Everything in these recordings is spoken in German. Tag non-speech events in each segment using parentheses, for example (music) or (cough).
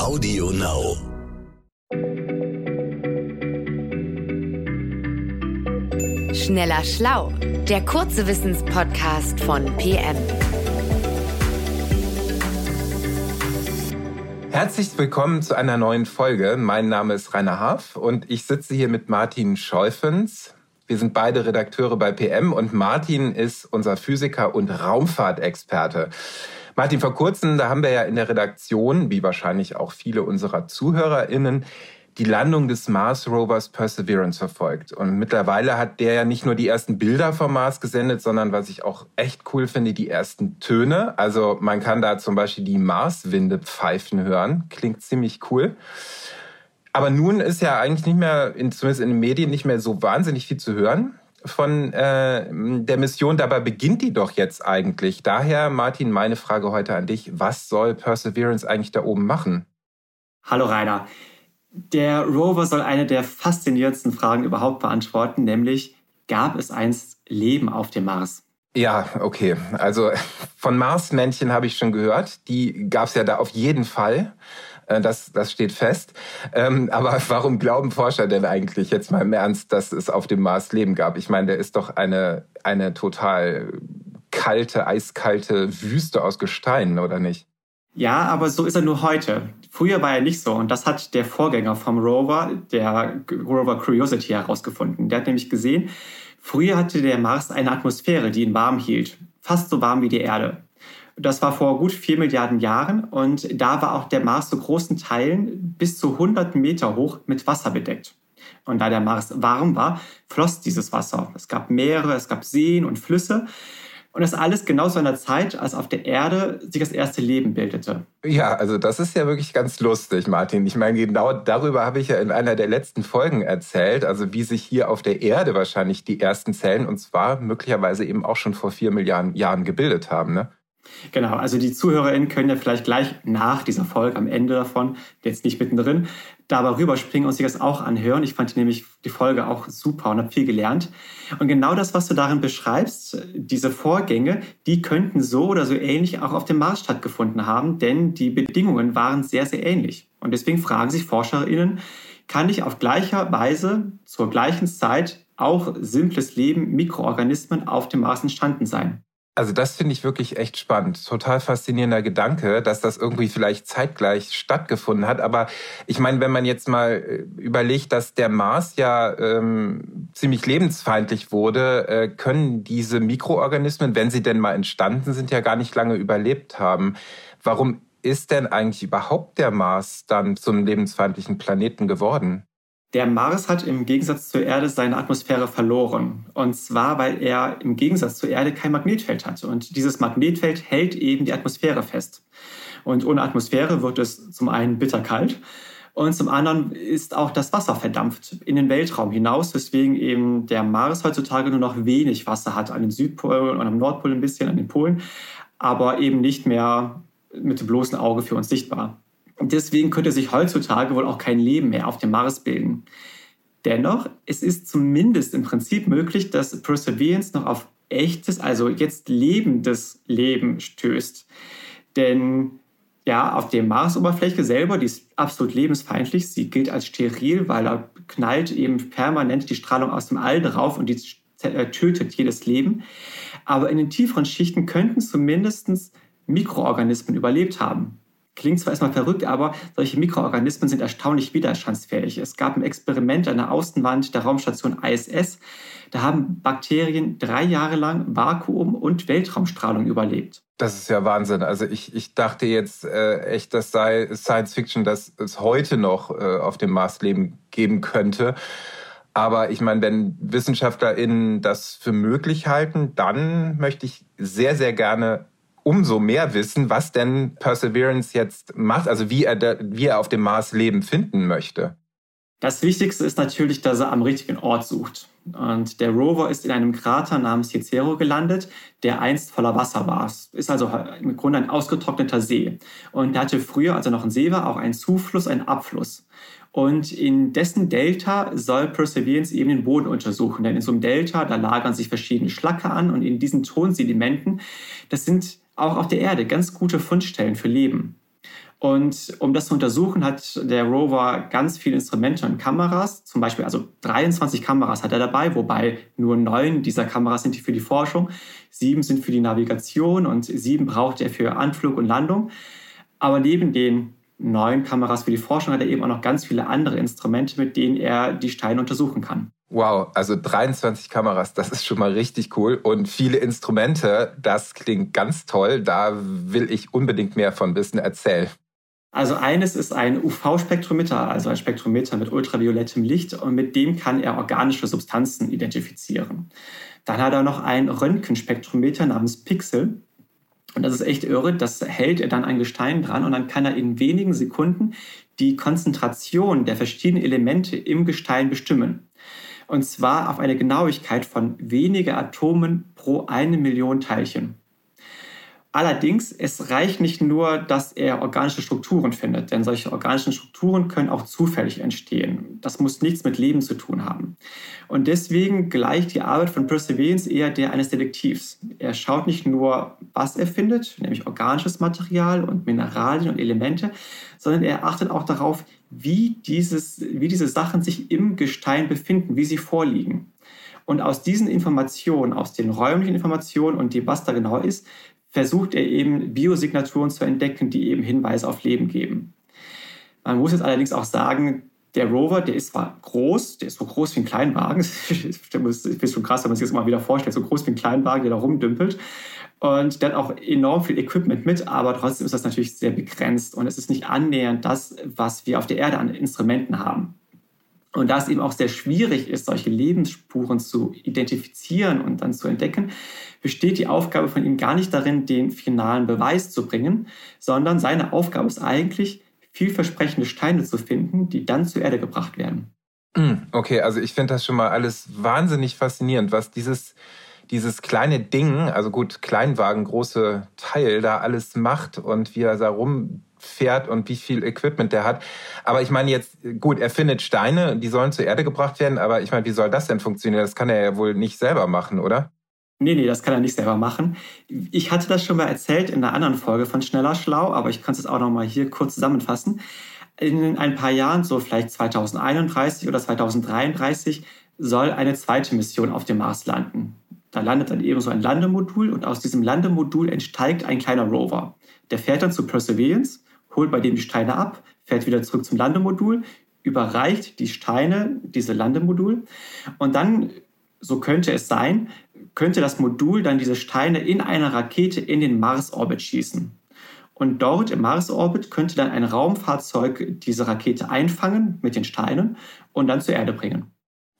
Audio Now. Schneller Schlau, der kurze Wissenspodcast von PM. Herzlich willkommen zu einer neuen Folge. Mein Name ist Rainer Haaf und ich sitze hier mit Martin Scheufens. Wir sind beide Redakteure bei PM und Martin ist unser Physiker und Raumfahrtexperte. Martin, vor kurzem, da haben wir ja in der Redaktion, wie wahrscheinlich auch viele unserer ZuhörerInnen, die Landung des Mars Rovers Perseverance verfolgt. Und mittlerweile hat der ja nicht nur die ersten Bilder vom Mars gesendet, sondern was ich auch echt cool finde, die ersten Töne. Also man kann da zum Beispiel die Marswinde pfeifen hören. Klingt ziemlich cool. Aber nun ist ja eigentlich nicht mehr, zumindest in den Medien, nicht mehr so wahnsinnig viel zu hören von äh, der Mission. Dabei beginnt die doch jetzt eigentlich. Daher, Martin, meine Frage heute an dich. Was soll Perseverance eigentlich da oben machen? Hallo Rainer. Der Rover soll eine der faszinierendsten Fragen überhaupt beantworten, nämlich gab es einst Leben auf dem Mars? Ja, okay. Also von Marsmännchen habe ich schon gehört. Die gab es ja da auf jeden Fall. Äh, das, das steht fest. Ähm, aber (laughs) warum glauben Forscher denn eigentlich jetzt mal im Ernst, dass es auf dem Mars Leben gab? Ich meine, der ist doch eine, eine total kalte, eiskalte Wüste aus Gestein, oder nicht? Ja, aber so ist er nur heute. Früher war er nicht so und das hat der Vorgänger vom Rover, der Rover Curiosity, herausgefunden. Der hat nämlich gesehen, früher hatte der Mars eine Atmosphäre, die ihn warm hielt. Fast so warm wie die Erde. Das war vor gut vier Milliarden Jahren und da war auch der Mars zu großen Teilen bis zu 100 Meter hoch mit Wasser bedeckt. Und da der Mars warm war, floss dieses Wasser. Es gab Meere, es gab Seen und Flüsse. Und das alles genau zu einer Zeit, als auf der Erde sich das erste Leben bildete. Ja, also das ist ja wirklich ganz lustig, Martin. Ich meine, genau darüber habe ich ja in einer der letzten Folgen erzählt, also wie sich hier auf der Erde wahrscheinlich die ersten Zellen, und zwar möglicherweise eben auch schon vor vier Milliarden Jahren gebildet haben. Ne? Genau, also die ZuhörerInnen können ja vielleicht gleich nach dieser Folge, am Ende davon, jetzt nicht mittendrin, dabei rüberspringen und sich das auch anhören. Ich fand nämlich die Folge auch super und habe viel gelernt. Und genau das, was du darin beschreibst, diese Vorgänge, die könnten so oder so ähnlich auch auf dem Mars stattgefunden haben, denn die Bedingungen waren sehr, sehr ähnlich. Und deswegen fragen sich ForscherInnen, kann ich auf gleicher Weise zur gleichen Zeit auch simples Leben, Mikroorganismen auf dem Mars entstanden sein? Also das finde ich wirklich echt spannend. Total faszinierender Gedanke, dass das irgendwie vielleicht zeitgleich stattgefunden hat. Aber ich meine, wenn man jetzt mal äh, überlegt, dass der Mars ja ähm, ziemlich lebensfeindlich wurde, äh, können diese Mikroorganismen, wenn sie denn mal entstanden sind, ja gar nicht lange überlebt haben. Warum ist denn eigentlich überhaupt der Mars dann zum lebensfeindlichen Planeten geworden? Der Mars hat im Gegensatz zur Erde seine Atmosphäre verloren. Und zwar, weil er im Gegensatz zur Erde kein Magnetfeld hat. Und dieses Magnetfeld hält eben die Atmosphäre fest. Und ohne Atmosphäre wird es zum einen bitterkalt und zum anderen ist auch das Wasser verdampft in den Weltraum hinaus, weswegen eben der Mars heutzutage nur noch wenig Wasser hat, an den Südpol und am Nordpol ein bisschen, an den Polen, aber eben nicht mehr mit dem bloßen Auge für uns sichtbar. Deswegen könnte sich heutzutage wohl auch kein Leben mehr auf dem Mars bilden. Dennoch, es ist zumindest im Prinzip möglich, dass Perseverance noch auf echtes, also jetzt lebendes Leben stößt. Denn ja, auf der Marsoberfläche selber, die ist absolut lebensfeindlich. Sie gilt als steril, weil da knallt eben permanent die Strahlung aus dem All drauf und die tötet jedes Leben. Aber in den tieferen Schichten könnten zumindest Mikroorganismen überlebt haben. Klingt zwar erstmal verrückt, aber solche Mikroorganismen sind erstaunlich widerstandsfähig. Es gab ein Experiment an der Außenwand der Raumstation ISS. Da haben Bakterien drei Jahre lang Vakuum- und Weltraumstrahlung überlebt. Das ist ja Wahnsinn. Also ich, ich dachte jetzt äh, echt, das sei Science Fiction, dass es heute noch äh, auf dem Mars Leben geben könnte. Aber ich meine, wenn WissenschaftlerInnen das für möglich halten, dann möchte ich sehr, sehr gerne umso mehr wissen, was denn Perseverance jetzt macht, also wie er, wie er auf dem Mars Leben finden möchte. Das Wichtigste ist natürlich, dass er am richtigen Ort sucht. Und der Rover ist in einem Krater namens Cicero gelandet, der einst voller Wasser war. Ist also im Grunde ein ausgetrockneter See. Und er hatte früher, als er noch ein See war, auch einen Zufluss, einen Abfluss. Und in dessen Delta soll Perseverance eben den Boden untersuchen. Denn in so einem Delta, da lagern sich verschiedene Schlacke an und in diesen Tonsedimenten, das sind auch auf der Erde ganz gute Fundstellen für Leben. Und um das zu untersuchen, hat der Rover ganz viele Instrumente und Kameras, zum Beispiel also 23 Kameras hat er dabei, wobei nur neun dieser Kameras sind für die Forschung, sieben sind für die Navigation und sieben braucht er für Anflug und Landung. Aber neben den neun Kameras für die Forschung hat er eben auch noch ganz viele andere Instrumente, mit denen er die Steine untersuchen kann. Wow, also 23 Kameras, das ist schon mal richtig cool. Und viele Instrumente, das klingt ganz toll. Da will ich unbedingt mehr von wissen. Erzähl. Also eines ist ein UV-Spektrometer, also ein Spektrometer mit ultraviolettem Licht und mit dem kann er organische Substanzen identifizieren. Dann hat er noch ein Röntgenspektrometer namens Pixel. Und das ist echt irre, das hält er dann ein Gestein dran und dann kann er in wenigen Sekunden die Konzentration der verschiedenen Elemente im Gestein bestimmen. Und zwar auf eine Genauigkeit von weniger Atomen pro eine Million Teilchen. Allerdings, es reicht nicht nur, dass er organische Strukturen findet, denn solche organischen Strukturen können auch zufällig entstehen. Das muss nichts mit Leben zu tun haben. Und deswegen gleicht die Arbeit von Perseverance eher der eines Detektivs. Er schaut nicht nur, was er findet, nämlich organisches Material und Mineralien und Elemente, sondern er achtet auch darauf, wie, dieses, wie diese Sachen sich im Gestein befinden, wie sie vorliegen. Und aus diesen Informationen, aus den räumlichen Informationen und dem, was da genau ist, versucht er eben Biosignaturen zu entdecken, die eben Hinweise auf Leben geben. Man muss jetzt allerdings auch sagen, der Rover, der ist zwar groß, der ist so groß wie ein Kleinwagen. (laughs) Finde es schon krass, wenn man sich das mal wieder vorstellt, so groß wie ein Kleinwagen, der da rumdümpelt. Und der hat auch enorm viel Equipment mit, aber trotzdem ist das natürlich sehr begrenzt und es ist nicht annähernd das, was wir auf der Erde an Instrumenten haben. Und da es eben auch sehr schwierig ist, solche Lebensspuren zu identifizieren und dann zu entdecken, besteht die Aufgabe von ihm gar nicht darin, den finalen Beweis zu bringen, sondern seine Aufgabe ist eigentlich, vielversprechende Steine zu finden, die dann zur Erde gebracht werden. Hm, okay, also ich finde das schon mal alles wahnsinnig faszinierend, was dieses, dieses kleine Ding, also gut, Kleinwagen, große Teil da alles macht und wie er da rumfährt und wie viel Equipment der hat. Aber ich meine jetzt, gut, er findet Steine, die sollen zur Erde gebracht werden, aber ich meine, wie soll das denn funktionieren? Das kann er ja wohl nicht selber machen, oder? Nee, nee, das kann er nicht selber machen. Ich hatte das schon mal erzählt in einer anderen Folge von Schneller Schlau, aber ich kann es auch noch mal hier kurz zusammenfassen. In ein paar Jahren, so vielleicht 2031 oder 2033, soll eine zweite Mission auf dem Mars landen. Da landet dann eben so ein Landemodul und aus diesem Landemodul entsteigt ein kleiner Rover. Der fährt dann zu Perseverance, holt bei dem die Steine ab, fährt wieder zurück zum Landemodul, überreicht die Steine, diese Landemodul und dann, so könnte es sein, könnte das Modul dann diese Steine in einer Rakete in den Mars-Orbit schießen. Und dort im Mars-Orbit könnte dann ein Raumfahrzeug diese Rakete einfangen mit den Steinen und dann zur Erde bringen.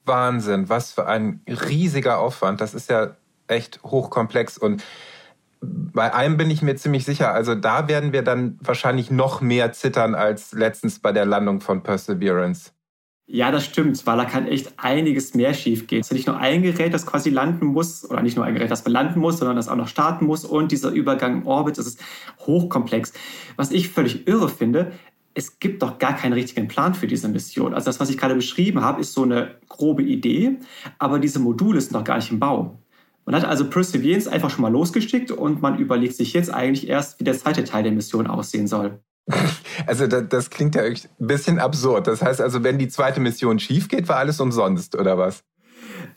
Wahnsinn, was für ein riesiger Aufwand. Das ist ja echt hochkomplex und bei einem bin ich mir ziemlich sicher, also da werden wir dann wahrscheinlich noch mehr zittern als letztens bei der Landung von Perseverance. Ja, das stimmt, weil da kann echt einiges mehr schief gehen. Es ist nicht nur ein Gerät, das quasi landen muss, oder nicht nur ein Gerät, das landen muss, sondern das auch noch starten muss und dieser Übergang im Orbit, das ist hochkomplex. Was ich völlig irre finde, es gibt doch gar keinen richtigen Plan für diese Mission. Also das, was ich gerade beschrieben habe, ist so eine grobe Idee, aber diese Module sind noch gar nicht im Bau. Man hat also Perseverance einfach schon mal losgeschickt und man überlegt sich jetzt eigentlich erst, wie der zweite Teil der Mission aussehen soll. (laughs) Also das, das, klingt ja ein bisschen absurd. Das heißt also, wenn die zweite Mission schief geht, war alles umsonst, oder was?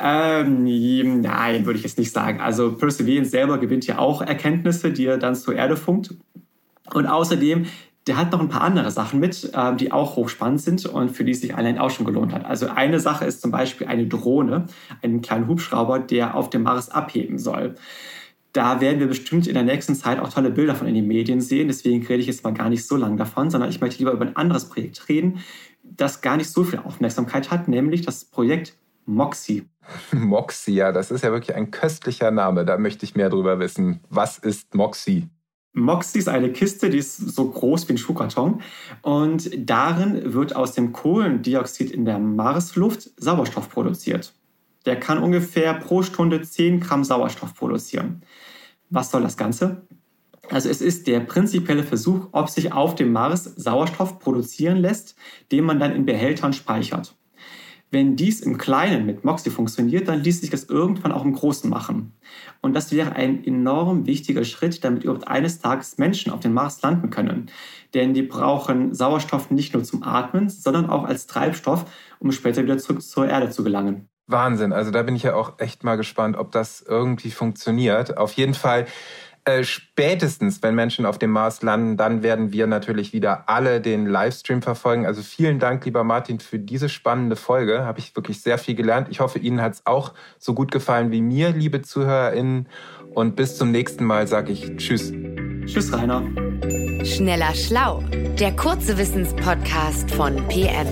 Ähm, nein, würde ich jetzt nicht sagen. Also Perseverance selber gewinnt ja auch Erkenntnisse, die er dann zur Erde funkt. Und außerdem, der hat noch ein paar andere Sachen mit, ähm, die auch hochspannend sind und für die es sich allein auch schon gelohnt hat. Also eine Sache ist zum Beispiel eine Drohne, einen kleinen Hubschrauber, der auf dem Mars abheben soll da werden wir bestimmt in der nächsten Zeit auch tolle Bilder von in den Medien sehen. Deswegen rede ich jetzt mal gar nicht so lange davon, sondern ich möchte lieber über ein anderes Projekt reden, das gar nicht so viel Aufmerksamkeit hat, nämlich das Projekt Moxie. (laughs) Moxie, ja, das ist ja wirklich ein köstlicher Name. Da möchte ich mehr drüber wissen. Was ist Moxie? Moxie ist eine Kiste, die ist so groß wie ein Schuhkarton. Und darin wird aus dem Kohlendioxid in der Marsluft Sauerstoff produziert. Der kann ungefähr pro Stunde 10 Gramm Sauerstoff produzieren. Was soll das Ganze? Also es ist der prinzipielle Versuch, ob sich auf dem Mars Sauerstoff produzieren lässt, den man dann in Behältern speichert. Wenn dies im Kleinen mit MOXIE funktioniert, dann ließ sich das irgendwann auch im Großen machen. Und das wäre ein enorm wichtiger Schritt, damit überhaupt eines Tages Menschen auf dem Mars landen können. Denn die brauchen Sauerstoff nicht nur zum Atmen, sondern auch als Treibstoff, um später wieder zurück zur Erde zu gelangen. Wahnsinn. Also da bin ich ja auch echt mal gespannt, ob das irgendwie funktioniert. Auf jeden Fall äh, spätestens, wenn Menschen auf dem Mars landen, dann werden wir natürlich wieder alle den Livestream verfolgen. Also vielen Dank, lieber Martin, für diese spannende Folge. Habe ich wirklich sehr viel gelernt. Ich hoffe, Ihnen hat es auch so gut gefallen wie mir, liebe ZuhörerInnen. Und bis zum nächsten Mal sage ich Tschüss. Tschüss, Rainer. Schneller Schlau, der kurze Wissenspodcast von PM.